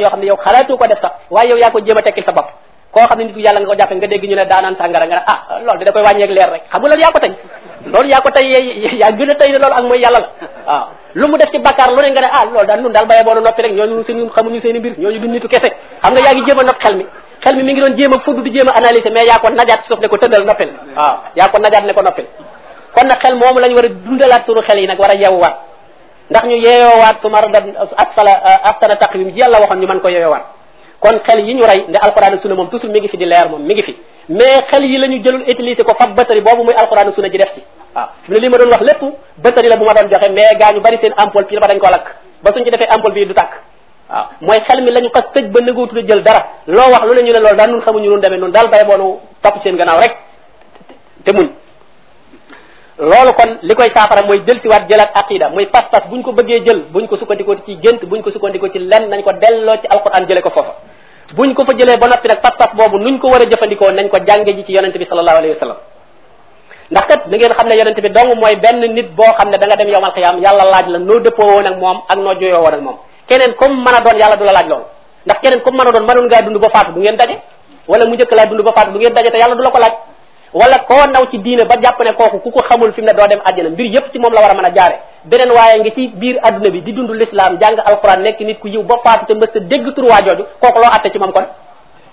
yoo xam ne yow xalaatu ko def sax waaye yow yaa ko jéem a tekkil sa koo xam ne nitu yàlla nga ko jàppe nga dégg ñu ne daanaan sàngara nga ne ah loolu da yaa ko la. waaw. lu mu najaat suuf ne ko tëndal noppil. waaw. yaa ko najaat ne ko noppil. kon nag xel moomu lañ war a dundalaat sunu xel yi nag war a yeewuwaat. Ndax ñu yeewoowaat su marada asfala aftana taqwim ji yàlla waxoon ñu mën ko yeewoowaat kon xel yi ñu rey nde alquran sunna moom toujours mi ngi fi di leer moom mi ngi fi mais xel yi la ñu jëlul utiliser ko fab batari boobu muy alquran sunna ji def ci waaw fi ne li ma doon wax lépp batari la bu ma doon joxe mais gaa ñu bari seen ampoule fii ba dañ ko lakk ba suñ ci defee ampoule bii du tàkk waaw mooy xel mi la ñu xas tëj ba nëgootu jël dara loo wax lu ne ñu ne loolu daal nun xamuñu nun demee nun daal bay boonu topp seen gannaaw rek te muñ loolu kon li koy saafara mooy del siwaat jëlaat aqida muy pas-pas buñ ko bëggee jël buñ ko sukkandikoo ci gént buñ ko sukkandikoo ci lenn nañ ko delloo ci alquran jële ko foofa. Buñ ko fa jëlee ba noppi nag pas-pas boobu nuñ ko war a nañ ko jànge ji ci yonente bi sallallahu alayhi wa ndax kat da ngeen xam ne bi dong mooy benn nit boo xam ne da nga dem yowmal xiyaam yàlla laaj la noo dëppoo woon ak moom ak noo joyoo woon ak moom. Keneen comme mën a doon yàlla du la laaj loolu. Ndax keneen comme mën doon mënoon ngaa dund ba faatu du ngeen daje. Wala mu njëkk laa dund ba faatu du ngeen daje te yàlla du ko laaj wala koo naw ci diine ba jàpp ne kooku ku ko xamul fi mu ne doo dem àjjana mbir yépp ci moom la war a mën a jaare beneen waaye ngi ci biir adduna bi di dund l'islam jàng alquran nekk nit ku yiw ba faatu te mbës ta dégg tur waa jooju kooku loo atte ci moom kon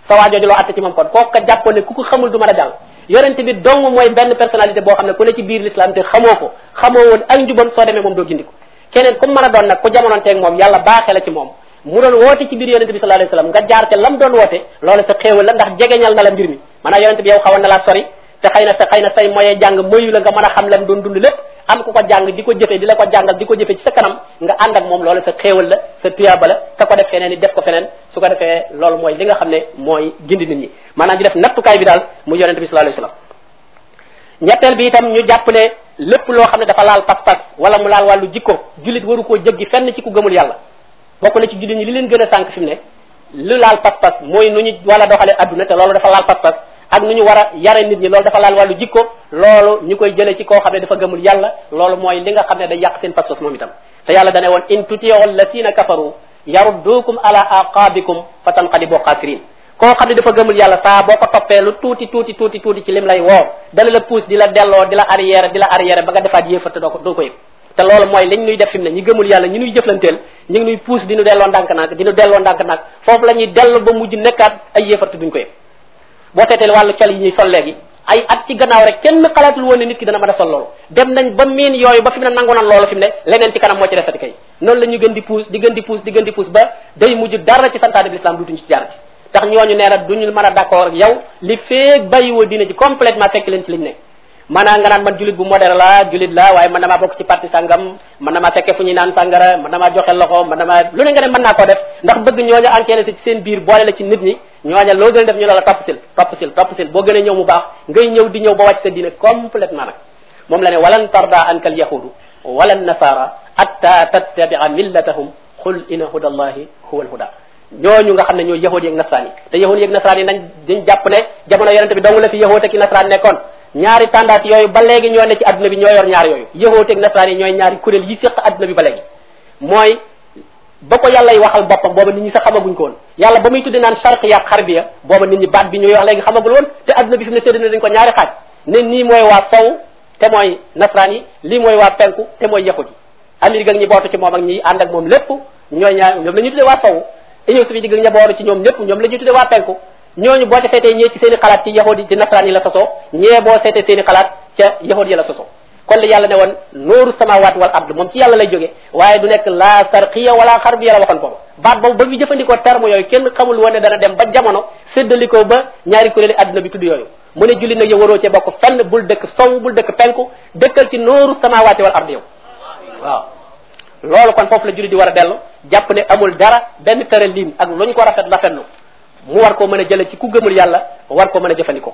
sa waa jooju loo atte ci moom kon kooku ka jàpp ne ku ko xamul du mën a jàll yonente bi dong mooy benn personnalité boo xam ne ku ne ci biir l'islam te xamoo ko xamoo woon ak njubam soo demee moom doo gindi ko keneen comme mën a doon nag ku jamononteeg moom yàlla baaxee la ci moom mu doon woote ci biir yonente bi sallallahu alayhi wasallam nga jaar te lam doon woote loolu sa xéewal la ndax jegeñal na la mbir mi maanaam yonente bi yow xawoon na laa sori te xëy na sa xëy na say moye jàng moyu la nga mën a xam lam doon dund lépp am ku ko jàng di ko jëfee di la ko jàngal di ko ci sa kanam nga ànd ak moom loolu sa xéewal la sa tuyaaba la ka ko def feneen ni def ko feneen su ko defee loolu mooy li nga xam ne mooy gindi nit ñi. Maanaam di def nattukaay bi daal mu yonente bi sallallahu alayhi wasallam ñetteel bi itam ñu jàpp ne lépp loo xam ne dafa laal pas-pas wala mu laal wàllu jikko jullit waru koo jëggi fenn ci ku gëmul yàlla. Bokk na ci jullit ñi li leen gën a tànk fi mu ne lu laal pas-pas mooy nu ñu wala doxale adduna te loolu dafa laal pas-pas ak nu ñu war a yare nit ñi loolu dafa laal wàllu jikko loolu ñu koy jëlee ci koo xam ne dafa gëmul yàlla loolu mooy li nga xam ne day yàq seen pas-pas moom itam. Te yàlla dane woon in kafaru ala aqabikum fatanqalibu khasirin koo xam ne dafa gëmul yàlla saa boo ko toppee lu tuuti tuuti tuuti tuuti ci lim lay woo dana la pousse di la delloo di la arrière di la arrière ba nga defaat yéefat doo ko doo ko yëg. Te loolu mooy liñ ñuy def fi ne ñi gëmul yàlla ñi ñuy jëflanteel ñi ngi ñuy pousse di ñu delloo ndànk di ñu delloo ndànk foofu la ñuy dellu ba mujj nekkaat ay yéefat duñ ko yëg boo seetee wàllu col yi sol léegi ay at ci gannaaw rek kenn xalaatul woon ne nit ki dana mën a sol loolu. Dem nañ ba miin yooyu ba fi mu ne nangu nan loolu fi mu ne leneen ci kanam moo ci defati kay. Noonu la ñu gën di pousse di gën di pousse di gën di pousse ba day mujj dara ci santaane bi l'islam dutuñ ci jaarati tax ñooñu nee na duñu mën a d'accord ak yow li feeg bàyyiwoo dina ci complètement fekk leen ci liñ maanaam nga naan man julit bu modèle la julit la waaye man damaa bokk ci parti sangam man damaa fekke fu ñuy naan sangara man damaa joxe loxo man damaa lu ne nga ne mën naa koo def. Ndax bëgg ñooña enquête ci seen biir boole la ci nit ñi ñooña loo gën a def ñu la la topp sil topp sil topp sil boo gën a ñëw mu baax ngay ñëw di ñëw ba wàcc sa diine complètement nag moom la ne walan tarda anka al yahudu wala nasara hatta tattabia millatahum qul ina huda allahi huwa al huda ñooñu nga xam ne ñooy yahudi ak nasraan yi te yahudi ak nasraan yi nañ dañ jàpp ne jamono yonente bi dong la fi yahudi ak nasraan nekkoon ñaari tendance yooyu ba léegi ñoo ne ci adduna bi ñoo yor ñaar yooyu yahudi ak nasraan yi ñooy ñaari kuréel yi séq adduna bi ba léegi mooy ba ko yàlla waxal boppam booba nit ñi sax xamaguñ ko woon yàlla ba muy tudde naan sharqiya ak xarbiya booba nit ñi baat bi ñuy wax léegi xamagul woon te adduna bi fi mu ne séddale dañ ko ñaari xaaj ne nii mooy waa sow te mooy nasraan yi lii mooy waa penku te mooy yahudi amérique ak ñi bootu ci moom ak ñi ànd ak moom lépp ñooy ñaar ñoom la ñu tudde waa sow union soviétique ak ña booru ci ñoom ñëpp ñoom la ñu tudde waa penku ñooñu boo ca seetee ñee ci seen i xalaat ci yahudi ci nasraan yi la sosoo ñee boo seetee seen i xalaat ca yahudi yi la sosoo kon li yàlla ne woon nooru samawat wal ard moom ci yàlla lay jóge waaye du nekk la sarqiya wala xarbiya la waxoon boobu baat boobu ba ñu jëfandikoo terme yooyu kenn xamul woon ne dana dem ba jamono séddalikoo ba ñaari kuréeli àdduna bi tudd yooyu. mu ne julli nag yow waroo cee bokk fenn bul dëkk sow bul dëkk penku dëkkal ci nooru samawaati wal ard yow. waaw. loolu kon foofu la julli di war a dellu jàpp ne amul dara benn tëralin ak lu ñu ko rafet rafetlu mu war koo mën a jële ci ku gëmul yàlla war koo mën a jëfandikoo.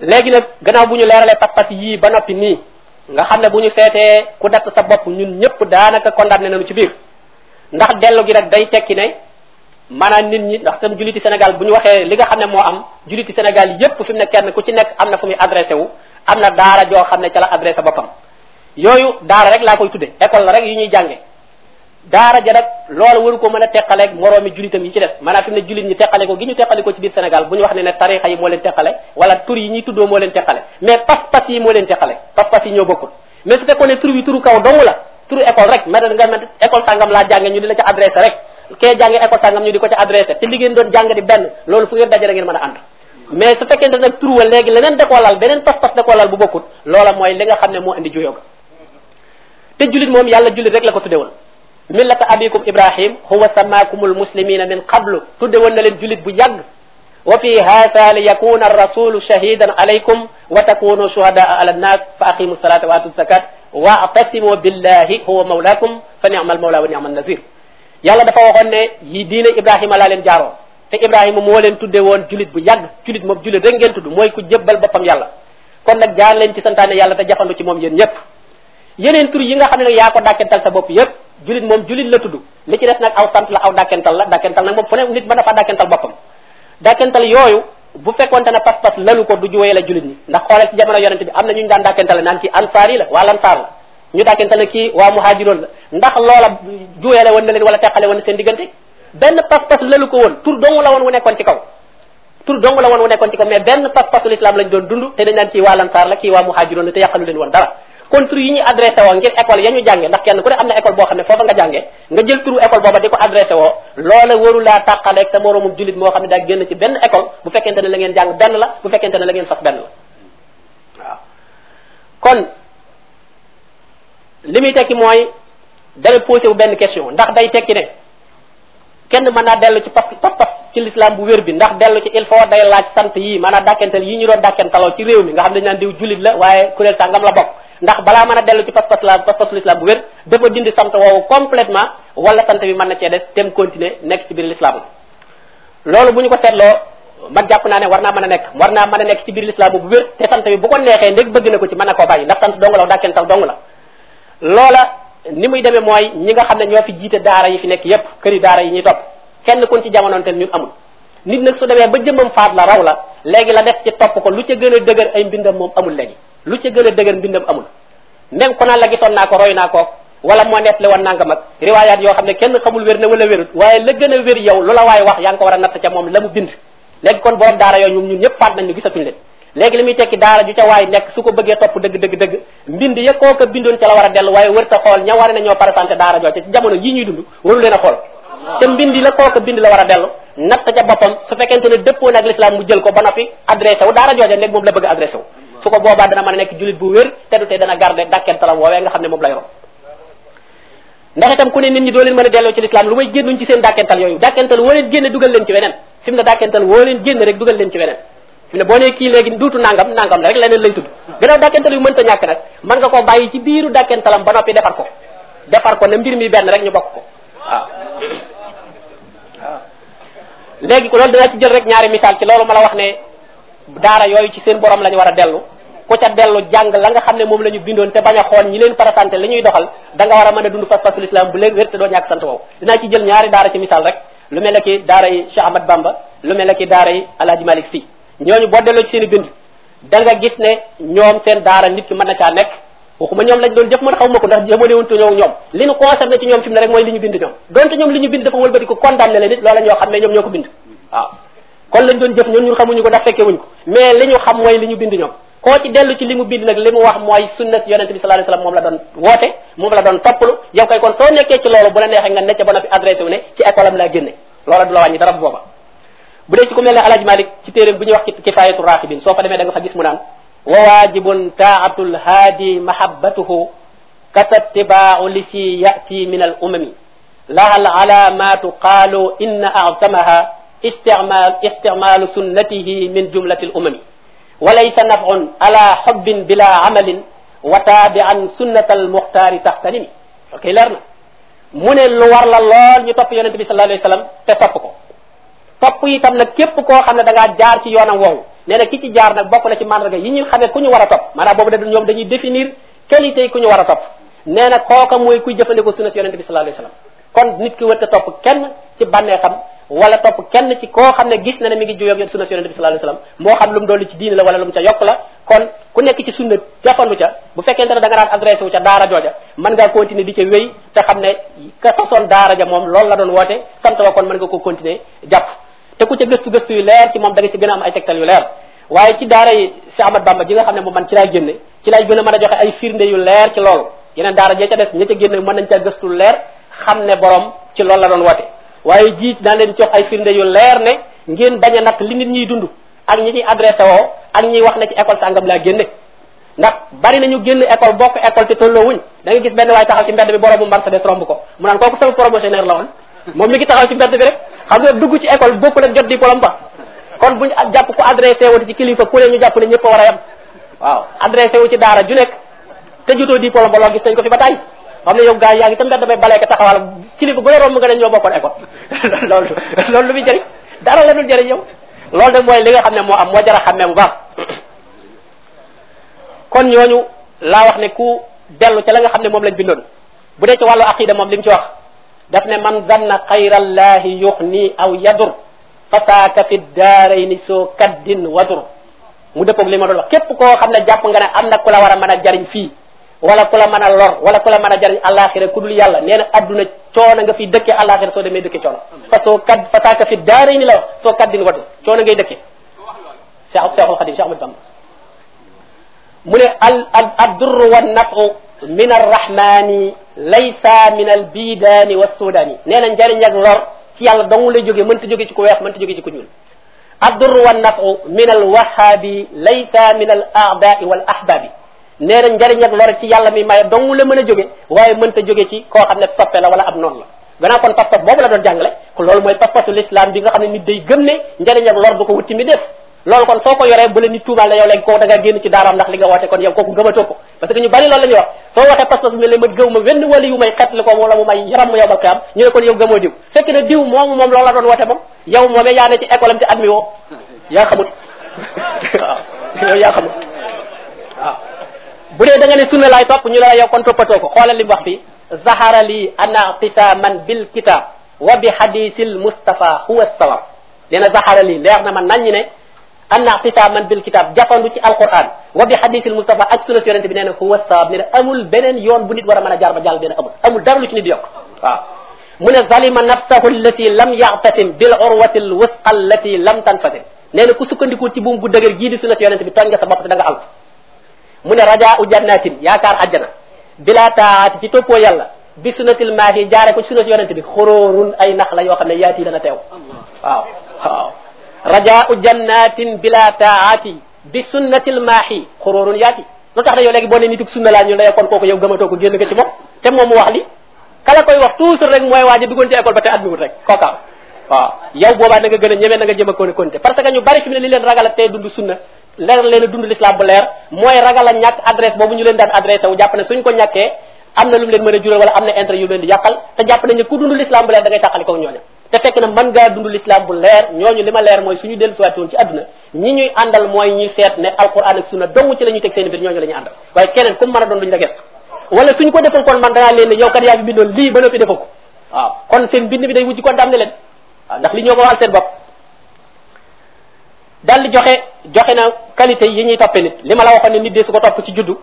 Léegi nag gannaaw bu ñu leeralee pas-pas yii ba noppi nii nga xam ne bu ñu seetee ku datt sa bopp ñun ñëpp daanaka condamné nañu ci biir. Ndax dellu gi nag day tekki ne maanaam nit ñi ndax tam julliti Sénégal bu ñu waxee li nga xam ne moo am julliti Sénégal yépp fi mu ne kenn ku ci nekk am na fu muy adressé wu am na daara joo xam ne ca la adressé boppam. Yooyu daara rek laa koy tudde la rek yu ñuy jànge. Daara ja nag loolu waru mën a teqaleeg moroomi julitam yi ci des. Maanaam fi mu ne julit ñi teqale gi ñu teqale ci biir Sénégal bu ñu wax ne ne tarixa yi moo leen teqale wala tur yi ñuy tuddoo moo leen teqale mais pas-pas yi moo leen teqale pas-pas yi ñoo bokkul. Mais su fekkoon ne tur bi turu kaw dong la turu école rek mais nga met école sàngam laa jànge ñu di la ca adressé rek kee jànge école sàngam ñu di ko ca adressé li ngeen doon jàng di a ànd. Mais su fekkente nag tur ne moo indi juyoo ga. Te julit moom yàlla julit rek millata abikum ibrahim huwa samaakumul muslimina min qablu tudde woon na leen julit bu yàgg wa fi haasa li yakuna arrasulu shahidan alaykum wa takunu shuhadaa ala nnas fa aqimu salata wa atu zakat واعتصموا بالله هو مولاكم فنعم المولى ونعم النصير yàlla dafa waxoon ne yi diine ibrahima laa leen jaaroo te ibrahima moo leen tudde woon julit bu yàgg julit moom julit rek ngeen tudd mooy ku jébbal boppam yàlla kon nag jaar leen ci santaane yàlla te jafandu ci moom yéen ñëpp yeneen tur yi nga xam ne nag yaa ko dàkkental sa bopp yëpp julit moom julit la tudd. Li ci des nag aw sant la aw dàkkental la. Dàkkental nag moom fu ne nit mën na fa dàkkental boppam. Dàkkental bu fekkonte ne pas-pas lalu ko du juwee la julit ñi. Ndax xoolal ci jamono yonente bi am na ñu daan dàkkentale naan ci ansaar la waa lansaar la. Ñu dàkkentale kii waa muhaajiroon la. Ndax loola juweele woon na leen wala teqale woon na seen diggante? Benn pas-pas lalu ko woon. Tur dong la woon wu nekkoon ci kaw. Tur dong la woon wu nekkoon ci kaw. Mais benn pas-pasul islam lañ doon dund te dañ naan kii waa lansaar la kii waa muhaajiroon la te yàqalu leen woon dara kon tur yi ñuy adressé woo ngir école ya ñu jànge ndax kenn ku ne am na école boo xam ne foofa nga jànge nga jël turu école booba di ko adressé woo loola waru laa tàqaleeg sa moroomum julit moo xam ne daa génn ci benn école bu fekkente ne la ngeen jàng benn la bu fekkente ne la ngeen fas benn la. Kon li muy tekki mooy dana posé wu benn question ndax day tekki ne kenn mën naa dellu ci pas pas pas ci l'islam bu wér bi ndax dellu ci il faut day laaj sant yii maanaam dàkkental yi ñu doon ci réew mi nga xam ne naan diw julit la waaye kuréel la bokk ndax balaa mën a dellu ci pas-pas la pas-pasu l'islam bu wér dafa dindi sant woowu complètement wala sant bi mën na cee des tem continuer nekk ci biir l'islam. Loolu bu ñu ko seetloo man jàpp naa ne war naa mën a nekk war naa mën a nekk ci biir l'islam bu wér te sant bi bu ko neexee ndég bëgg na ko ci mën na koo bàyyi ndax sant dong la dàkkental dong la. Loola ni muy demee mooy ñi nga xam ne ñoo fi jiite daara yi fi nekk yépp këri daara yi ñuy topp kenn kun ci jamonoonteel ñun amul. Nit nag su demee ba jëmmam faat la raw la léegi la def ci topp ko lu ca gën a dëgër ay mbindam moom amul léegi. Lu ca gën a dëgër mbindam amul. Même ko naan la gisoon naa ko roy naa ko wala moo nettali woon nangam ak riwaayaat yoo xam ne kenn xamul wér na wala wérut waaye la gën a wér yow lu la waaye wax yaa ngi ko war a natt ca moom la mu bind. Léegi daara yooyu ñëpp faat nañ ñu gisatuñ leen. Léegi li muy waay nekk ko bëggee topp dëgg dëgg dëgg mbind ya a dellu waaye wërta xool ña war ne ñoo présenté daara jooju ci a war a dellu natt ca boppam su ne dëppoo ak mu jël ko ba noppi adressé wu daara moom la bëgg adressé wu. Su ko boobaa dana mën a nekk julit bu wér te du tee dana garder dàkkentalam woowee nga xam ne moom la yoroon ndax itam ku ne nit ñi doo leen mën a delloo ci l'islam lu may génnuñ ci seen dàkkental yooyu. Dàkkental woo leen génne dugal leen ci weneen. Fi mu ne dàkkental woo leen génne rek dugal leen ci weneen. Fi ne boo nee kii léegi duutu nangam nangam la rek leneen lay tudd. Gannaaw dàkkental yu mënta ñàkk nag nga koo bàyyi ci biiru dàkkentalam ba noppi defar ko. Defar ko na mbir mi benn rek ñu bokk ko. Waaw. Léegi loolu danaa ci jël rek ñaari misaal ci loolu ma la wax ne daara yooyu ci seen borom la ñu war a dellu. ku ca dellu jàng la nga xam ne moom la ñu bindoon te bañ a xool ñi leen présenté li ñuy doxal da nga war a mën a dund pas-pasul islam bu leen wér te doo ñàkk sant woowu dinaa ci jël ñaari daara ci misaal rek. Lu mel ki daara yi Cheikh Ahmad Bamba lu mel ki daara yi Alhaji Malick Sy. Ñooñu boo delloo ci seen bind da nga gis ne ñoom seen daara nit ki mën na caa nekk. Waxuma ñoom lañ doon jëf man xaw ma ko ndax jamono wuntu ñëw ñoom li ñu concerné ci ñoom fi mu ne rek mooy li bind ñoom. Donte ñoom li bind dafa wëlbati ko condamné leen nit loola ñoo xam ñoom ñoo bind. Waaw kon lañ doon jëf ñun ñun xamuñu ko ndax fekke wuñ ko mais li ñu xam mooy li ñu bind ñoom koo ci dellu ci li mu bind nag li mu wax mooy sunnat yonente bi sallallahu alayhi wasallam moom la doon woote moom la doon topplu yow kay kon soo nekkee ci loolu bu la neexee nga necc ba noppi adressé wu ne ci école am laa génne loola du la wàññi dara bu booba bu dee ci ku mel ne alaj malik ci téeréem bu ñuy wax kifayatu raxibin soo fa demee da nga fa gis mu naan wa wajibun taatul haadi mahabbatuhu kasattibaau li si yati min al umami laha al alamatu qaalu inna azamaha استعمال استعمال سنته من جملة الأمم وليس نفع على حب بلا عمل وتابعا سنة المختار تحترم أوكي لرنا من الوار لا لول ñu top yonent bi sallallahu alayhi wasallam te sopp ko top itam nag képp koo xam ne da ngaa jaar ci yoonam woowu nee na ki ci jaar nag bokk na ci mandarga yi ñu xamee ku ñu war a topp maanaam boobu da ñoom dañuy définir qualité yi ku ñu war a topp nee na kooka mooy kuy jëfandikoo sunna si yonent bi sallallahu alayhi wasallam kon nit ki wërta topp kenn ci bànnee xam wala topp kenn ci koo xam ne gis na ne mi ngi juyoo sunna si yonente bi sallallahu alayhi wasallam moo xam lu ci diine la wala lu ca yokk la. kon ku nekk ci sunna jàppandu ca bu fekkente ne da nga daan adressé wu ca daara jooja mën ngaa continuer di ca wéy te xam ne ka sosoon daara ja moom loolu la doon woote sant wa kon mën nga ko te ku ca gëstu gëstu yu leer ci moom da nga ci gën a am ay tegtal yu leer. waaye ci daara yi si Ahmad Bamba ji nga xam ne moom man ci laay génne ci laay gën a mën a joxe ay firnde yu leer ci loolu. yeneen daara jee ca des ña ca génne mën nañ ca gëstu leer xam ne borom ci loolu la doon woote. Waaye jiit daan leen jox ay firnde yu leer ne ngeen bañ a natt li nit ñiy dund ak ñi ciy adressé woo ak ñiy wax ne ci école sàngam laa génne. Ndax bari nañu génn école bokk école te tolloowuñ da nga gis benn waay taxaw ci mbedd bi boroomu Mercedes romb ko. Mu naan kooku sama promotionnaire la woon. Moom mi ngi taxaw ci mbedd bi rek. Xam nga dugg ci école bokkul ak jot diplôme ba. Kon buñ jàpp ko adressé wu ci kilifa ku ne ñu jàpp ne ñëpp war a yam waaw adressé wu ci daara ju nekk. Te jutoo diplôme ba gis nañ ko fi ba tey xam ne yow gars yaa ngi tam mbedd damay balee ko taxawal kilifa gu la romb nga ne ñoo bokkoon école loolu loolu lu muy jëriñ dara la yow loolu de li nga ne am a bu baax kon ñooñu laa wax ne ku dellu ca la nga xam ne lañ bindoon bu dee ci wàllu aqida moom li mu ci wax daf ne man zanna aw yadur. Fi kaddin wadur. Mu dëppoog li ma doon wax képp koo xam ne nga ne am na jariñ wala ku la mën a lor wala ku la mën a jariñ alaxira ku dul yàlla nee na adduna coono nga fi dëkke alaxira soo demee dëkke coono fa soo kad fasaaka fi daarayni la wax soo kaddin wadur coono ngay dëkke cheikh cheikhul xadim cheikh ahmad bamba mu ne al addurru wa nafu min arrahmani laysa min al bidaani wa sudani nee na njariñ ak lor ci yàlla dong lay jóge mënta jóge ci ku weex mënta jóge ci ku ñuul addurru wa nafu min al wahabi laysa min nee na njariñ ak lor ci yàlla mi maye dong la mën a jóge waaye mënta ci la wala ab noonu la. Gannaaw kon pas-pas boobu la doon jàngale ko loolu mooy pas-pasu l'islam bi nga xam nit day gëm njariñ ak lor du ko wutti mi def. Loolu kon soo ko bu la nit tuumaal la yow léegi kooku da ci ndax li nga kon yow parce que ñu bari loolu la wax. Pas-pas mel ma gëw ma wenn wali yu may xetli ko wala mu may yaram yow bal am ñu ne yow gëmoo diw. Fekk na diw moomu moom loolu la doon woote moom. Yow ci école am ci xamut. Yow xamut. Waaw bu dee da nga ne sunna laay topp ñu la yow kon toppatoo ko xoolal li wax fii zahara li anna ictisaman bil kitab wa bi hadisil mustafa huwa sawab nee na zahara li leer na ma nañ ne anna ictisaman bil kitab jafandu ci alquran wa bi hadisil mustafa ak sunna si yonente bi nee na huwa sawab nee na amul beneen yoon bu nit war a mën jaar ba jàll beneen amul amul dara lu ci nit di yokk waaw mu zalima nafsahu allati lam ya'tasim bil urwati al wusqa allati lam tanfasim nee na ku sukkandikul ci bu dëgër gii di sunna si yonente bi tooñ sa bopp te da nga alko mu ne raja u jannatin yaakaar àjjana bila taati ci toppoo yàlla bi sunnatil maahi jaare ko sunna si yonente bi xoroorun ay nax la yoo xam ne yaati dana teew waaw waaw raja u jannatin bila taati bi sunnatil maahi xoroorun yaati lu tax na yow léegi boo ne nituk sunna laa ñu la kon kooku yow gëmatoo ko génn nga ci moom te moom mu wax li kala koy wax toujours rek mooy waaja duggoon ci école ba te admiwut rek kooka waaw yow boobaa da nga gën a ñemee da nga jëm a konte parce que ñu bari fi mu ne li leen ragal a tey dund sunna leer leen a dund l'islam bu leer mooy ragal a ñàkk adresse boobu ñu leen daan adressé wu jàpp ne suñ ko ñàkkee am na lu mu leen mën a jural wala am na intérêt yu leen di yàqal te jàpp nañ ne ku dund l'islam bu leer da ngay tàqali ko ñooña. te fekk na mën ngaa dund l'islam bu leer ñooñu li ma leer mooy suñu woon ci ñi ñuy àndal mooy seet ne alquran ak sunna dong ci la ñuy teg seen biir ñooñu la ñuy àndal. waaye keneen ku mën a doon duñ la gestu. wala suñ ko defal kon man danaa leen ne yow kat yaa fi bindoon lii ba noppi defal ko. waaw kon seen bind bi day wujj kon ne leen ndax li ñoo ko waxal seen bopp daal di joxe joxe na qualité yi ñuy toppee nit. li ma la waxoon ne nit dee su ko topp ci juddu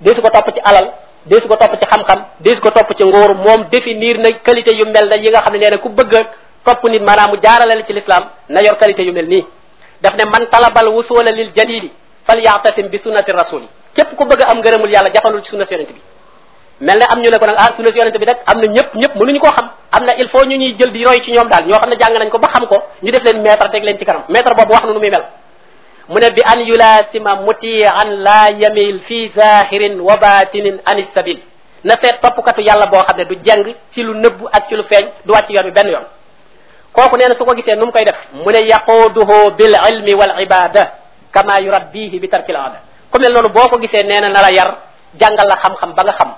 dee su ko topp ci alal dee su ko topp ci xam-xam dee su ko topp ci nguur moom définir na qualité yu mel na yi nga xam ne nee ku bëgg a topp nit maanaam mu jaarale la ci l'islam na yor qualité yu mel nii. daf ne man talabal wusula lil jalili fal ya'tasim bi sunnati rasuli képp ku bëgg a am ngërëmul yàlla jafanul ci sunna yonente bi. Mel ne am ñu ne ko nag ah sunna yonente bi nag am na ñëpp ñëpp mënuñu xam. Am na il faut ñu ñuy jël di roy ci ñoom daal ñoo xam ne jàng nañ ko ba xam ko ñu def leen maître teg leen ci kanam. Maître boobu wax na nu muy mel. Mu bi an yulasima mutian la yamil fi zahirin wa batinin anis sabil na seet toppkatu yàlla boo xam ne du jeng ci lu nëbb ak ci lu feeñ du wàcc yoon bi benn yoon. Kooku nee na su ko gisee nu koy def? Mu yaquduhu bil ilmi wal ibada kama yurabbihi bi tarkil aada. Ku mel noonu boo ko gisee nee na na la yar jàngal la xam-xam ba nga xam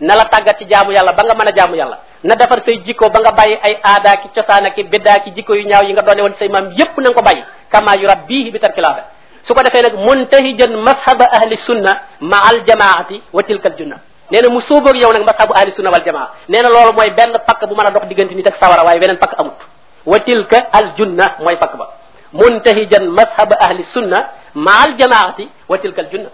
na la tàggat ci jaamu yàlla ba nga mën a jaamu yàlla. na defar say jikko ba nga bàyyi ay aada ki cosaan ki biddaa ki jikko yu ñaaw yi nga doone woon say maam yépp na nga ko bàyyi. kama yurabbihi bi tarkil aada. su ko defee nag muntahijan mashaba ahli sunna ma al jamaati wa tilka al junna. nee na mu sóoboog yow nag mashabu ahli sunna wal jamaa. nee na loolu mooy benn pakk bu mën a dox diggante nit ak sawara waaye beneen pakk amut. wa tilka al junna mooy fakk ba. muntahijan madhab ahli sunna ma al jamaati wa tilka al junna.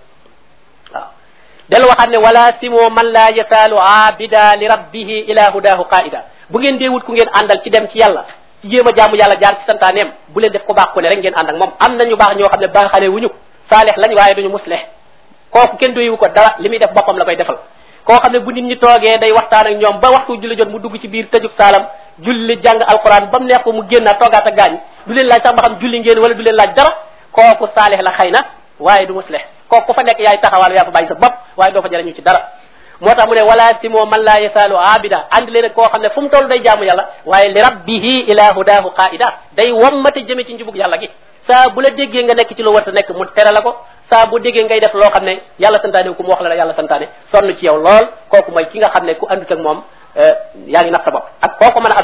Del waxaat ne wala simo man la yasaalu abida li rabbihi ila hudahu qaida bu ngeen dee wut ku ngeen àndal ci dem ci yàlla ci jéem a jaamu yàlla jaar ci santaaneem bu leen def ko baax ku ne rek ngeen ànd ak moom am nañu baax ñoo xam ne baaxale wuñu saalix lañ waaye duñu musleh kooku kenn doyewu ko dara li muy def boppam la koy defal koo xam ne bu nit ñi toogee day waxtaan ak ñoom ba waxtu julli jot mu dugg ci biir tëjub saalam julli jàng alquran ba mu neex ko mu génn toogaat ak gaañ du leen laaj sax ba xam julli ngeen wala du leen laaj dara kooku saalix la xëy na waaye du musleh kooku ku fa nekk yaay taxawal yaa fa bàyyi sa bopp waaye doo fa jëriñu ci dara. Moo tax mu ne wala simo man la yasaalu abida andi leen koo xam ne fu mu toll day jaamu yàlla waaye li rabbihi ila hudahu qaida day wommate jëme ci njubug yàlla gi. Saa bu la déggee nga nekk ci lu warta nekk mu tere la ko. Saa bu déggee ngay def loo xam ne yàlla santaane ku mu wax la la yàlla santaane sonn ci yow lool. Kooku mooy ki nga xam ku andut ak moom yaa ngi sa bopp. Ak kooku mën a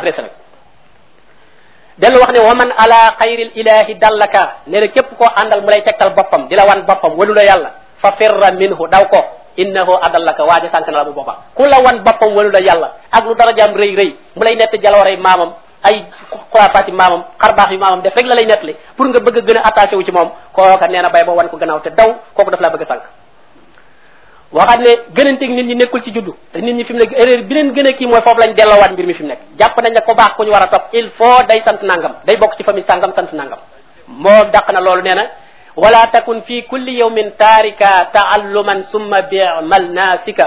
dellu wax ne wa man ala xayril ilahi dallaka? Nee na képp koo àndal mu lay boppam la wan boppam walu la fa firra minhu daw ko innahu adallaka waaja sànk na la bu boppa ku la wan boppam walu la yàlla ak lu darajaam rëy rëy mu lay nett jalooray maamam ay xuraafaati maamam xarbaax yu maamam def rek la lay nettali pour nga bëgg gën attaché wu ci moom kooka nee na bay ba wan ko te daw daf laa bëgg a sànk waxaat ne gënanteeg nit ñi nekkul ci juddu te nit ñi fi mu nekk erreur bi leen gën a kii mooy foofu lañ delloowaat mbir mi fi mu nekk jàpp nañ ne ko baax ku ñu war a topp il faut day sant nangam day bokk ci famille sàngam sant nangam moo dàq na loolu nee na wala takun fi kulli yawmin taarika taalluman summa bimal nasika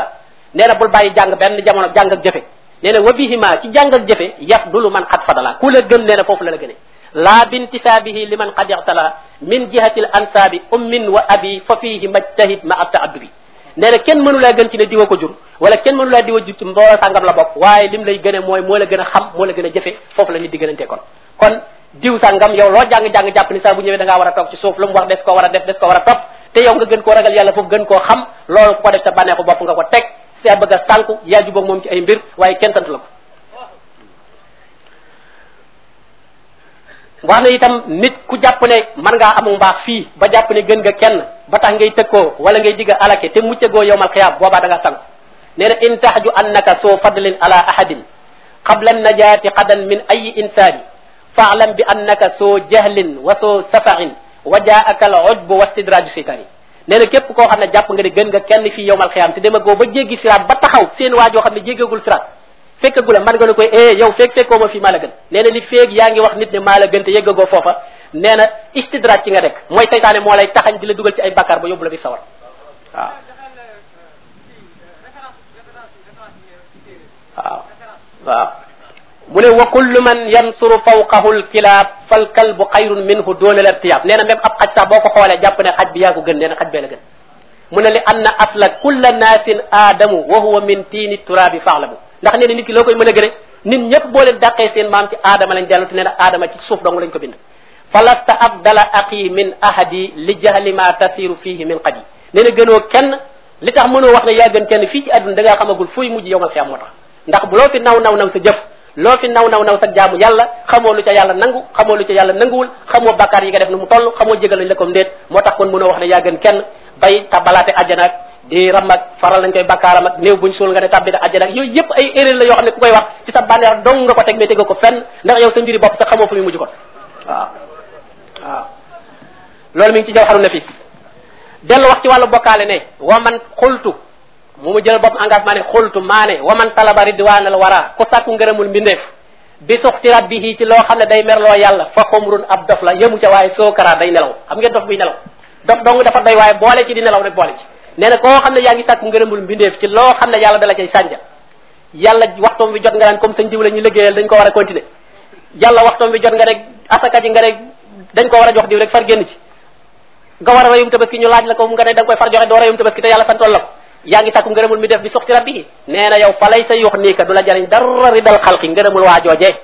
nee na bul bàyyi jàng benn jamono jàng ak jëfe nee na wa bihima ci jàng ak jëfe yafdulu man xad fadala ku la gën nee na foofu la la gëne la bintisaabihi liman qad ixtala min jihati l ansaabi ummin wa abi fa fihi majtahid ma at taaddubi nee kenn mënu laa gën ci ne diwa ko jur wala kenn mënu laa diwa jur ci mbooloo sàngam la bokk waaye lim lay gëne mooy moo la gën a xam moo la gën a jëfe foofu la nit di gënante kon. kon diw sàngam yow loo jàng-jàng jàpp ni saa bu ñëwee da ngaa war a toog ci suuf lu mu wax des ko war a def des koo war a topp te yow nga gën koo ragal yàlla foofu gën koo xam loolu ko def sa bànneexu bopp nga ko teg sa bëgg a sànku yaa jubóog moom ci ay mbir waaye kenn wax na itam nit ku jàpp ne mën ngaa amu mbaax fii ba jàpp ne gën nga kenn ba tax ngay tëkkoo wala ngay digga alake te muccegoo yowmal xiyaam boobaa da nga sànku nee na in taxju annaka soo fadlin ala ahadin qabla najaati qadan min ayi insaani faalam bi annaka soo jahlin wa soo safarin wa jaaka al ujbu wa stidraju seytaani nee na képp koo xam ne jàpp nga ne gën nga kenn fii yowmal xiyaam te demagoo ba jéggi siraat ba taxaw seen waajoo xam ne jéggagul siraat fekkagula man nga ne koy eh yow feeg fekkoo ma fii maa la gën nee na li feeg yaa ngi wax nit ne maa la gën te yeggagoo foofa nee na istidraj ci nga dekk mooy saytaane moo lay taxañ di la dugal ci ay bakkaar ba yóbbu la bi sawar waaw waaw mu ne wa kullu man yansuru fawqahu lkilaab fal kalbu xayrun minhu doona l irtiyaab nee na même ab xaj sax boo ko xoolee jàpp ne xaj bi yaa ko gën nee na xaj bee la gën mu ne li anna asla kulla naasin aadamu wa huwa min tiini turaabi faalamu ndax nee na nit ki loo koy mën a gëne nit ñëpp boo leen dàqee seen maam ci aadama lañ dellu te nee na aadama ci suuf dong lañ ko bind. Falasta abdala aqi min ahadi li jahli ma tasiru fihi min qadi. Nee na gënoo kenn li tax mënoo wax ne yaa gën kenn fii ci àdduna da ngaa xamagul fuy mujj yow nga fi am moo tax. Ndax loo fi naw naw naw sa jëf loo fi naw naw naw sa jaamu yàlla xamoo lu ca yàlla nangu xamoo lu ca yàlla nanguwul xamoo bakkaar yi nga def nu mu toll xamoo jégal lañ la ko ndéet moo tax kon mënoo wax ne yaa gën kenn. Bay tabalaate àjjana ak di ram ak faral nañ koy bakkaaram ak néew buñ suul nga ne tabbi na àjjana yooyu yëpp ay erreur la yoo xam ku koy wax ci sa bànneex dong nga ko teg mais tegoo ko fenn ndax yow sa mbiri bopp sax xamoo fu muy mujj kon. Waaw waaw. Loolu mi ci jaw xaru na fi dellu wax ci wàllu bokkaale ne wa man xultu mu mu jël bopp engagement ne xultu maa wa man talaba ridwanal wara ku sàkku ngërëmul mbindeef bi suxti rabbihi ci loo xam ne day merloo yàlla fa xumrun ab dof la yemu ca waaye soo kara day nelaw. Xam ngeen dof buy nelaw. Dof dong dafa doy waaye boole ci di nelaw rek boole ci nee na koo xam ne yaa ngi sàkku ngërëmul mbindeef ci loo xam ne yàlla dala cay sànja. Yàlla waxtoom bi jot nga naan comme sëñ diw la ñu liggéeyal dañ ko war a continuer. Yàlla waxtoom bi jot nga rek asaka ji nga rek dañ ko war a jox diw rek far génn ci. Nga war rayum tabaski ñu laaj la ko nga ne da koy far joxe doo rayum tabaski te la bi suxti rabbi nee yow falay sa ka jariñ ridal xalqi ngërëmul waa joojee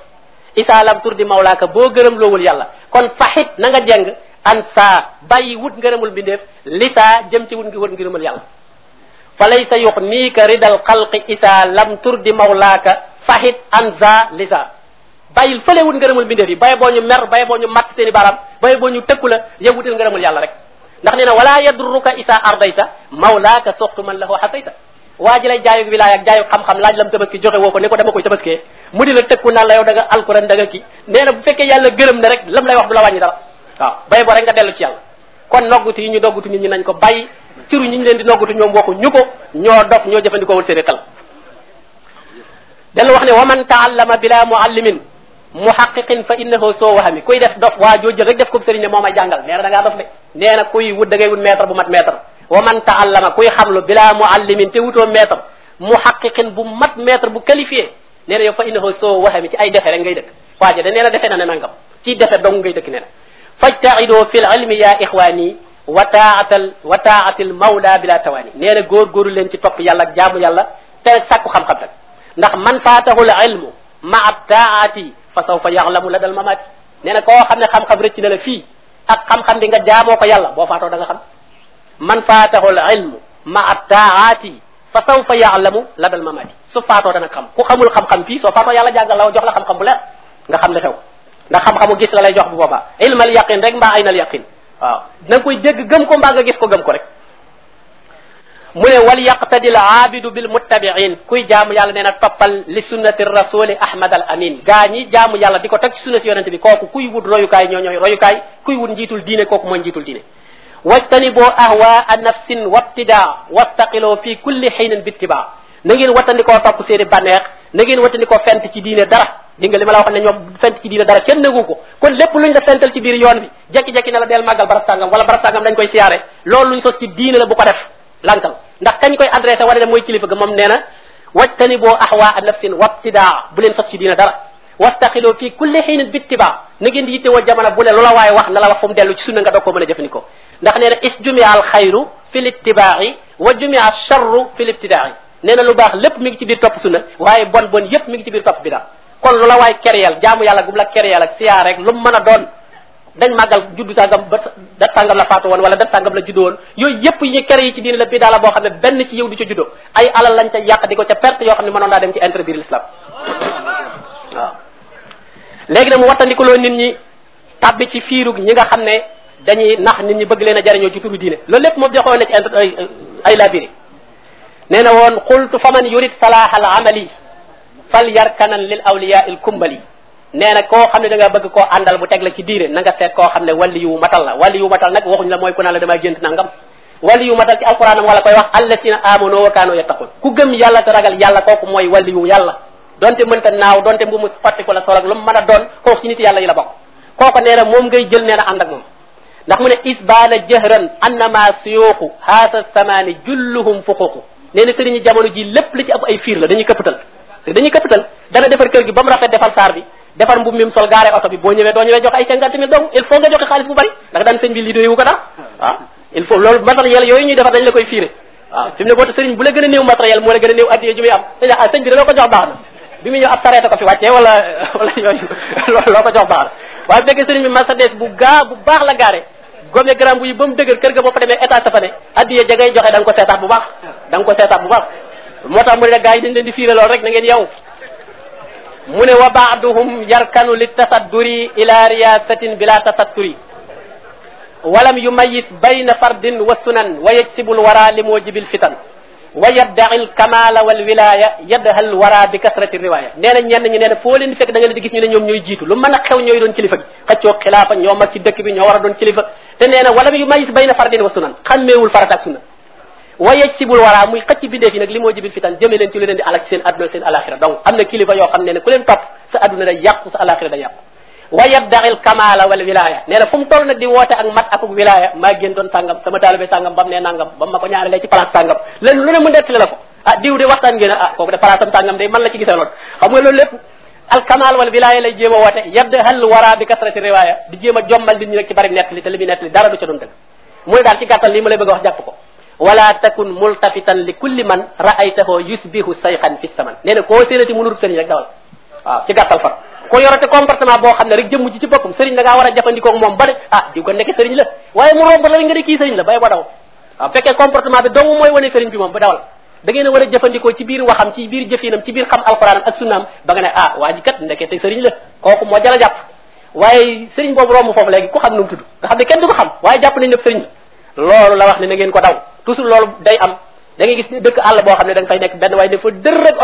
isaa lam tur di mawlaaka boo gërëm loowul kon faxit na nga jeng an saa bàyyi wut ngërëmul bindeef li saa jëm ci wut ngi wut ngërëmul yàlla. Falay sa yux nii ka ridal xalqi isaa lam tur di mawlaaka faxit an saa li saa bàyyil fële wut ngërëmul bindeef yi baye boo ñu mer baye boo ñu matt seeni baram baye boo ñu tëkku la yow wutil ngërëmul yàlla rek. Ndax nee na wala yadruka isa ardayta mawlaaka soxtu man lahu xasayta waa ji lay jaayu wilaay ak jaayu xam-xam laaj lam tabaski joxe woo ko ne ko dama koy tabaskee. Mu di la tëkku la yow da nga alquran da bu fekkee yàlla gërëm na rek lam lay wax la wàññi dara. Waaw bay bo rek nga dellu ci yàlla kon noggutu yi ñu doggutu nit ñi nañ ko bàyyi ciru ñi ñu leen di noggutu ñoom waxu ñu ko ñoo dog ñoo jëfandikoowul seeni xel dellu wax ne wa man taallama bila muallimin muhaqiqin fa innahu soo wahami kuy def dof waa joo rek def ko sëriñ ne moo may jàngal nee na da ngaa dof de nee na kuy wut da ngay wut maître bu mat maître wa man taallama kuy xamlu bila muallimin te wutoo maître muhaqiqin bu mat maître bu qualifié nee na yow fa innahu soo wahami ci ay defe rek ngay dëkk waaje da nee na defe na ne nangam ci defe dong ngay dëkk nee na فاجتعدوا في العلم يا إخواني وطاعة وطاعة المولى بلا تواني. نينا غور غور لين سي توب يالا جامو يالا تا ساكو خام خام داك من فاته العلم مع الطاعة فسوف يعلم لدى الممات نينا كو خام خام خام رتي نالا في اك خام خام ديغا جامو كو يالا بو فاتو داغا خام من فاته العلم مع الطاعة فسوف يعلم لدى الممات سو فاتو دانا خام كو خامول خام خام في سو فاتو يالا جاغال لا جوخ لا خام خام بلا nga xam ne xew. Ndax xam-xamu gis la lay jox bu boobaa ilmal yaqin rek mbaa aynal yaqin waaw nga koy dégg gëm ko mbaa nga gis ko gëm ko rek mu ne wal yaqtadi al aabidu bil muttabiin kuy jaamu yàlla nee na toppal li sunnati rasuli ahmad al amin gaa ñi jaamu yàlla di ko teg ci sunna si yonente bi kooku kuy wut royukaay ñoo ñooy royukaay kuy wut njiitul diine kooku mooy njiitul diine wajtaniboo ahwaa nafsin wabtidaa wastaqiloo fi kulli xiinin bittibaa na ngeen wattandikoo topp seeni bànneex na ngeen wattandikoo fent ci diine dara di nga li ma la wax ne ñoom fent ci diine dara kenn nagu ko kon lépp luñ la fental ci biir yoon bi jekki-jekki ne la del màggal barab sàngam wala barab sàngam dañ koy siyaare loolu luñ sos ci diine la bu ko def lankal ndax kañ koy adressé war a dem mooy kilifa ga moom nee na wajtani boo ahwaa nafsin wabtidaa bu leen sos ci diine dara wastaqiloo fii kulli xiinin bittibaa na ngeen di yitte woo jamono bu ne lu la waaye wax na la wax fu mu dellu ci sunna nga doog koo mën a jëfandikoo ndax nee na is al xayru fi littibaa'i wa jumia charru fi libtidaa'i nee lu baax lépp mi ngi ci biir topp sunna waaye bon bon yépp mi ngi ci biir topp bidaa kon lu la waay keryal jaamu yàlla gum la keryal ak siyaar rek lu mu a doon dañ màggal juddu sàngam ba dat sàngam la faatu woon wala dat sàngam la juddoo woon yooyu yépp ñu kere ci diine la bidaa la boo ne benn ci yow di ca juddoo. ay alal lañ ca ko ca perte yoo xam ne mënoon naa dem ci intérêt biir l'islam. Mu wattandikuloo nit ñi tàbbi ci fiirug ñi nga xam ne dañuy nax nit ñi bëgg leen a jariñoo ci turu diine. Loolu lépp moom joxoon na ci ay ay labiri nee na woon qultu faman yurid salaha al amali fal yarkanan lil awliya il kumbali nee na koo xam ne da nga bëgg koo àndal bu teg la ci diire na nga seet koo xam ne wali yu matal la wali yu matal nag waxuñ la mooy ku naan la damaa gént nangam wali yu matal ci alquranam wala koy wax allasina amano wa kaano yattaqun ku gëm yàlla te ragal yàlla kooku mooy wali yu yàlla donte mënta naaw donte mbu mu xotti ko la sol ak lu mu mën a doon kooku ci nit yàlla yi la bokk kooku nee na moom ngay jël nee na ànd ak moom ndax mu ne isbaana jëhran annama suyuuxu haasa samaani julluhum fuququ nee na sëriñi jamono ji lépp li ci ëpp ay fiir la dañuy këppatal. dañuy këppatal. dana defar kër gi ba mu rafet defal saar bi defar mbub mi mu sol gaare oto bi. Boo ñëwee doo ñëwee joxe ay cinquante mille donc il faut nga joxe xaalis bu bari. Ndax daan sëñ bi lii wu ko daal waaw il faut loolu matériel yooyu ñuy defar dañ la koy fiire. Waaw fi mu ne boo sëriñ bu la gën a néew matériel moo la gën a néew addiye ju muy am. Dañ ah bi da ko jox baax na. Bu gaa bu baax la gaare. Gome grand bu yi ba kër ga boo fa demee état sa fa ne addiye ja ngay joxe da nga ko seetaat bu baax da nga ko seetaat bu baax moo tax mu yi dañ leen di fiire loolu rek na ngeen yow mu ne wa baaduhum yarkanu li tasadduri ila riyasatin bila tasatturi walam yumayis bayna fardin wa sunan wa yajsibu lwara li mujibil fitan ويدعي الكمال والولاية يدها الورى بكثرة الرواية. نانا نانا نانا فولين فك دانا لديك نانا نيوم نيو جيتو. لما نخيو نيو يدون كليفك خاتشو خلافا يوم مكي دك بي نيو وردون كليفا تنانا ولا بي يميز بين فردين وسنان. خميو الفردات سنان ويجسب الورى. مي خاتش بي دك نقل موجب الفتان جميل انتو لنا دي على سين أدنو سين الاخرة دون أمنا كليفا يو خمنا نكولين طب سأدنو نيو يقص الاخرة دي يقص wa yaddaxil kamala wal wilaya. Nee na fu mu toll nag di woote ak mat akuk wilaya maa génn doon sàngam sama taalibe sàngam bam ne nangam bam ma ko ñaanalee ci place sàngam. Len lu ne mu nettali la ko. Ah diw de waxtaan ngeen ah kooku de palaasam am sàngam de man la ci gisee lool xam nga loolu lépp al kamal wal wilaya lay jéem a woote yaddaxal wara bi kasrati riwaya di jéem a jommal nit ñi rek ci bari nettali te li muy nettali dara du ca doon dëgg mu ne daal ci gàttal lii ma lay bëgg a wax jàpp ko. Wala takun multafitan li kulli man ra'aytahu ko yorate comportement boo xam ne rek jëmm ji ci boppam sëriñ da ngaa war ak ba ah diw ko nekk sëriñ la. Waaye mu romb la nga ne kii sëriñ la bay ba daw. Waaw fekkee comportement bi dong mooy wane sëriñ bi moom ba dawal. Da ngeen a war a jëfandikoo ci biir waxam ci biir jëfinam ci biir xam ak ba nga ne ah waa ji kat ndekete sëriñ la kooku moo jara jàpp. Waaye sëriñ boobu romb foofu léegi ku xam nu mu tudd nga xam ne kenn du ko xam waaye jàpp nañ ne sëriñ la. Loolu la wax ne na ngeen ko daw. Toujours loolu day am. Da ngay gis dëkk àll boo xam ne da nga fay nekk benn waaye dafa dër rek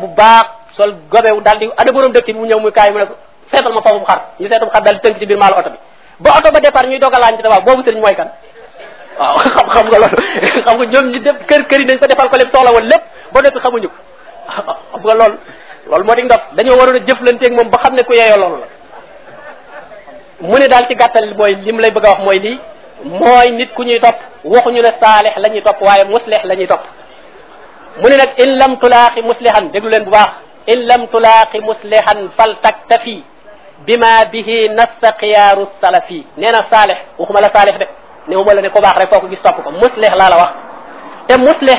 bu baax sol gobew daal di ana borom dëkk bi mu ñëw muy kaay mu ne ko seetal ma foofu xar ñu seetal xar daal di tënk ci biir maalu oto bi. Ba oto ba départ ñuy dogalaan ci tabax boobu sëriñ mooy kan? Waaw xam xam nga loolu xam nga ñoom ñu def kër kër yi dañ ko defal ko lépp soxla woon lépp ba nekk xamuñu ko. Xam nga loolu loolu moo di ndof dañoo waroon a jëflanteeg moom ba xam ku yeeyoo loolu la. Mu ne daal ci gàttal mooy lim lay bëgg a wax mooy lii mooy nit ku ñuy topp waxuñu ne saalix la ñuy topp waaye muslix la ñuy topp. Mu ne nag in lam tulaaxi muslihan déglu leen bu baax lam tulaaxi muslihan fal taktafi bima bihi nassa xiyaaru salafi nee na saalix waxuma la saalix de néewuma la ne ko baax rek foo ko gis topp ko muslix laa la wax te muslix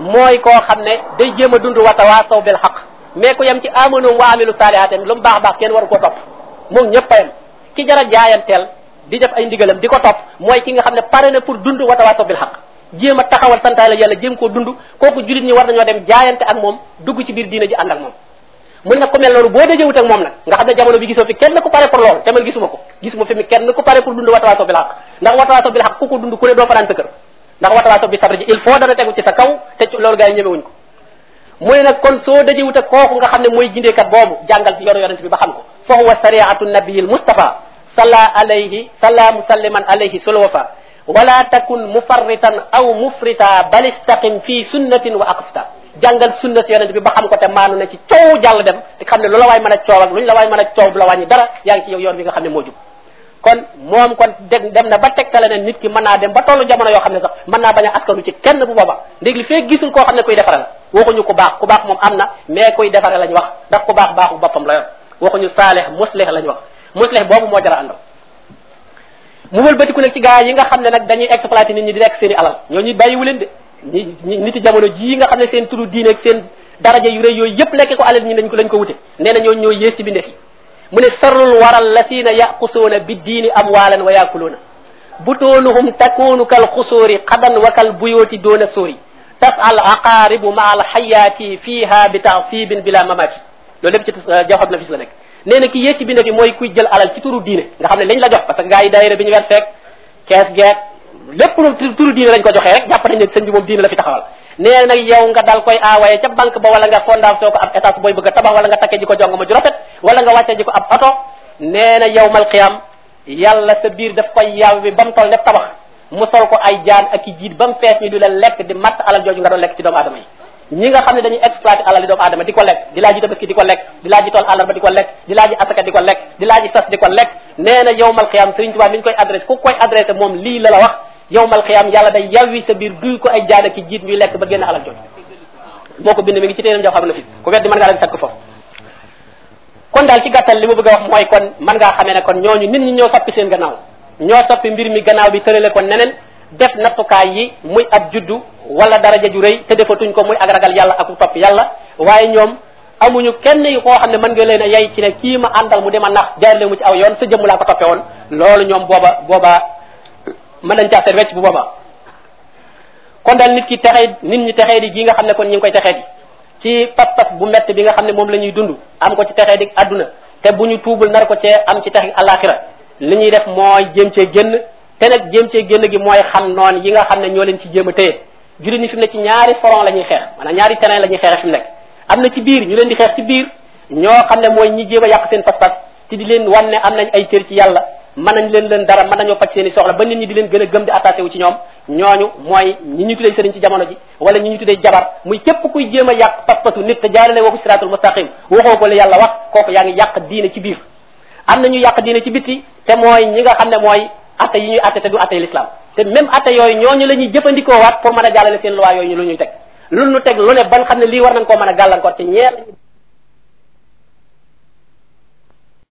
mooy koo xam ne day jéem a dund watawaasaw bil xaq mais ku yem ci amanoom wa amilu saalihatem lu mu baax baax kenn waru koo topp moom ñëpp a yem ki jara jaayanteel di def ay ndigalam di ko topp mooy ki nga xam ne pare na pour dund watawaasaw bil xaq jéem a taxawal santaay la yàlla jéem koo dund kooku julit ñi war nañoo dem jaayante ak moom dugg ci biir diina ji ànd ak moom mun nag ku mel noonu boo dajewut ak moom nag nga xam ne jamono bi gisoo fi kenn ku pare pour loolu te man gisuma ko gisuma fi mi kenn ku pare pour dund watawaaso bil xaq ndax watawaaso bil xaq ku ko dund ku ne doo fanaan sa kër ndax watawaaso bi sabri ji il faut dana tegu ci sa kaw te loolu gars yi ñemewuñ ko. mu ne nag kon soo dajewut ak kooku nga xam ne mooy gindeekat boobu jàngal ci yoonu yonente bi ba xam ko fa huwa sariatu nabiyil mustafa salla alayhi salla musalliman alayhi sulwafa wala takun mufarritan aw mufrita bal istaqim fi sunnatin wa aqsita jàngal sunna si yonente bi ba xam ko te maanu na ci coow jàll dem te xam ne lu la waay mën a coow ak luñ la waay mën a coow la wàññi dara yaa ci yow yoon bi nga xam ne moo kon moom kon dem na ba tegtale ne nit ki mën dem ba tollu jamono yoo xam ne sax mën naa bañ a askanu ci kenn bu booba ndég li fee gisul koo xam ne kuy defare la waxuñu ku baax ku baax moom am mais kuy defare lañ wax ndax ku baax baaxu boppam la yor. Waxuñu saalih muslih lañ wax. Muslih boobu moo jara àndal. Mu wëlbatiku nag ci gaa yi nga xam ne nag dañuy exploité nit ñi di lekk seen i alal ñooñu bàyyiwu leen de. ñi nit jamono ji nga xamne seen turu diine ak seen daraja yu reey yoy yep lekke ko alal ñi dañ ko lañ ko wute neena ñoo ñoo yées ci bindé fi mu ne sarrul waral lasina yaqsuuna bid-diini amwaalan wa yaakuluna butuunuhum takunu kal xusuuri qadan wa kal buyooti doona sóori تسعى العقارب مع الحياة فيها ci بلا na fi la nek neena ki yees ci bindé fi moy kuy jël alal ci التطور diine nga xamne lañ la jox parce que gaay daayira biñu wër fek kess geek lépp lu turu diine lañ ko joxee rek jàpp nañ ne sëñ bi moom diine la fi taxawal. Nee nag yow nga dal koy aawaye ca banque ba wala nga fondation ko ab étage booy bëgg a tabax wala nga takkee ji ko jong ma ju rafet wala nga wàcce ji ab oto nee na yow mal sa biir daf koy yaw bi ba mu toll def tabax. Mu sol ko ay jaan ak i jiit ba mu fees ñu di la lekk di matt alal jooju nga doon lekk ci doomu aadama yi. Ñi nga xam ne dañuy exploité alal di doomu aadama di di laaji tabaski di ko di laaji tool àllarba di ko lekk di laaji asaka di ko di laaji sas di ko lekk. Nee na yow mal xiyam sëriñ Tuubaa mi koy adressé ku koy adressé moom lii la la wax yowmal xiyam yàlla day yawwi sa biir duy ko ay jaana ki jiit ñuy lekk ba génn alal jooju moo ko bind mi ngi ci téeram xam na fi ku weddi mën ngaa dem sakk foofu kon daal ci gàttal li ma bëgg a wax mooy kon mën ngaa xamee ne kon ñooñu nit ñi ñoo soppi seen gannaaw ñoo soppi mbir mi gannaaw bi tërale ko neneen def nattukaay yi muy ab juddu wala daraja ju rëy te defatuñ ko muy ak ragal yàlla ak amuñu kenn yu koo xam ne mën nga leen a yey ci ne kii ma àndal mu dema nax jaarale mu ci aw yoon sa jëmm laa ko toppe woon loolu ñoom booba booba mën nañ caa seet wecc bu boobaa kon daal nit ki texee nit ñi texee di gi nga xam ne kon ñi ngi koy texee di ci pas-pas bu mett bi nga xam ne moom la ñuy dund am ko ci texee di àdduna te bu ñu tuubul nar ko cee am ci texi alaxira li ñuy def mooy jéem cee génn te nag jéem cee génn gi mooy xam noon yi nga xam ne ñoo leen ci jéem a téye jullit ni fi mu ne ci ñaari front la ñuy xeex maanaam ñaari terrain la ñuy xeexe fi mu nekk am na ci biir ñu leen di xeex ci biir ñoo xam ne mooy ñi jéem a yàq seen pas-pas te di leen wan ne am nañ ay cër ci yàlla mën nañ leen leen dara mën nañoo faj seeni soxla ba nit ñi di leen gën a gëm di attaché ci ñoom ñooñu mooy ñi ñu tuddee sëriñ ci jamono ji wala ñi ñu tuddee jabar muy képp kuy jéem a yàq pas-pasu nit te jaarale woo siraatul mustaqim waxoo ko li yàlla wax kooku yaa ngi yàq diine ci biir. am na ñu yàq diine ci bitti te mooy ñi nga xam ne mooy atte yi ñuy atte te du atte l'islam te même atte yooyu ñooñu la jëfandikoo waat pour mën a jàllale seen loi yooyu ñu lu ñuy teg.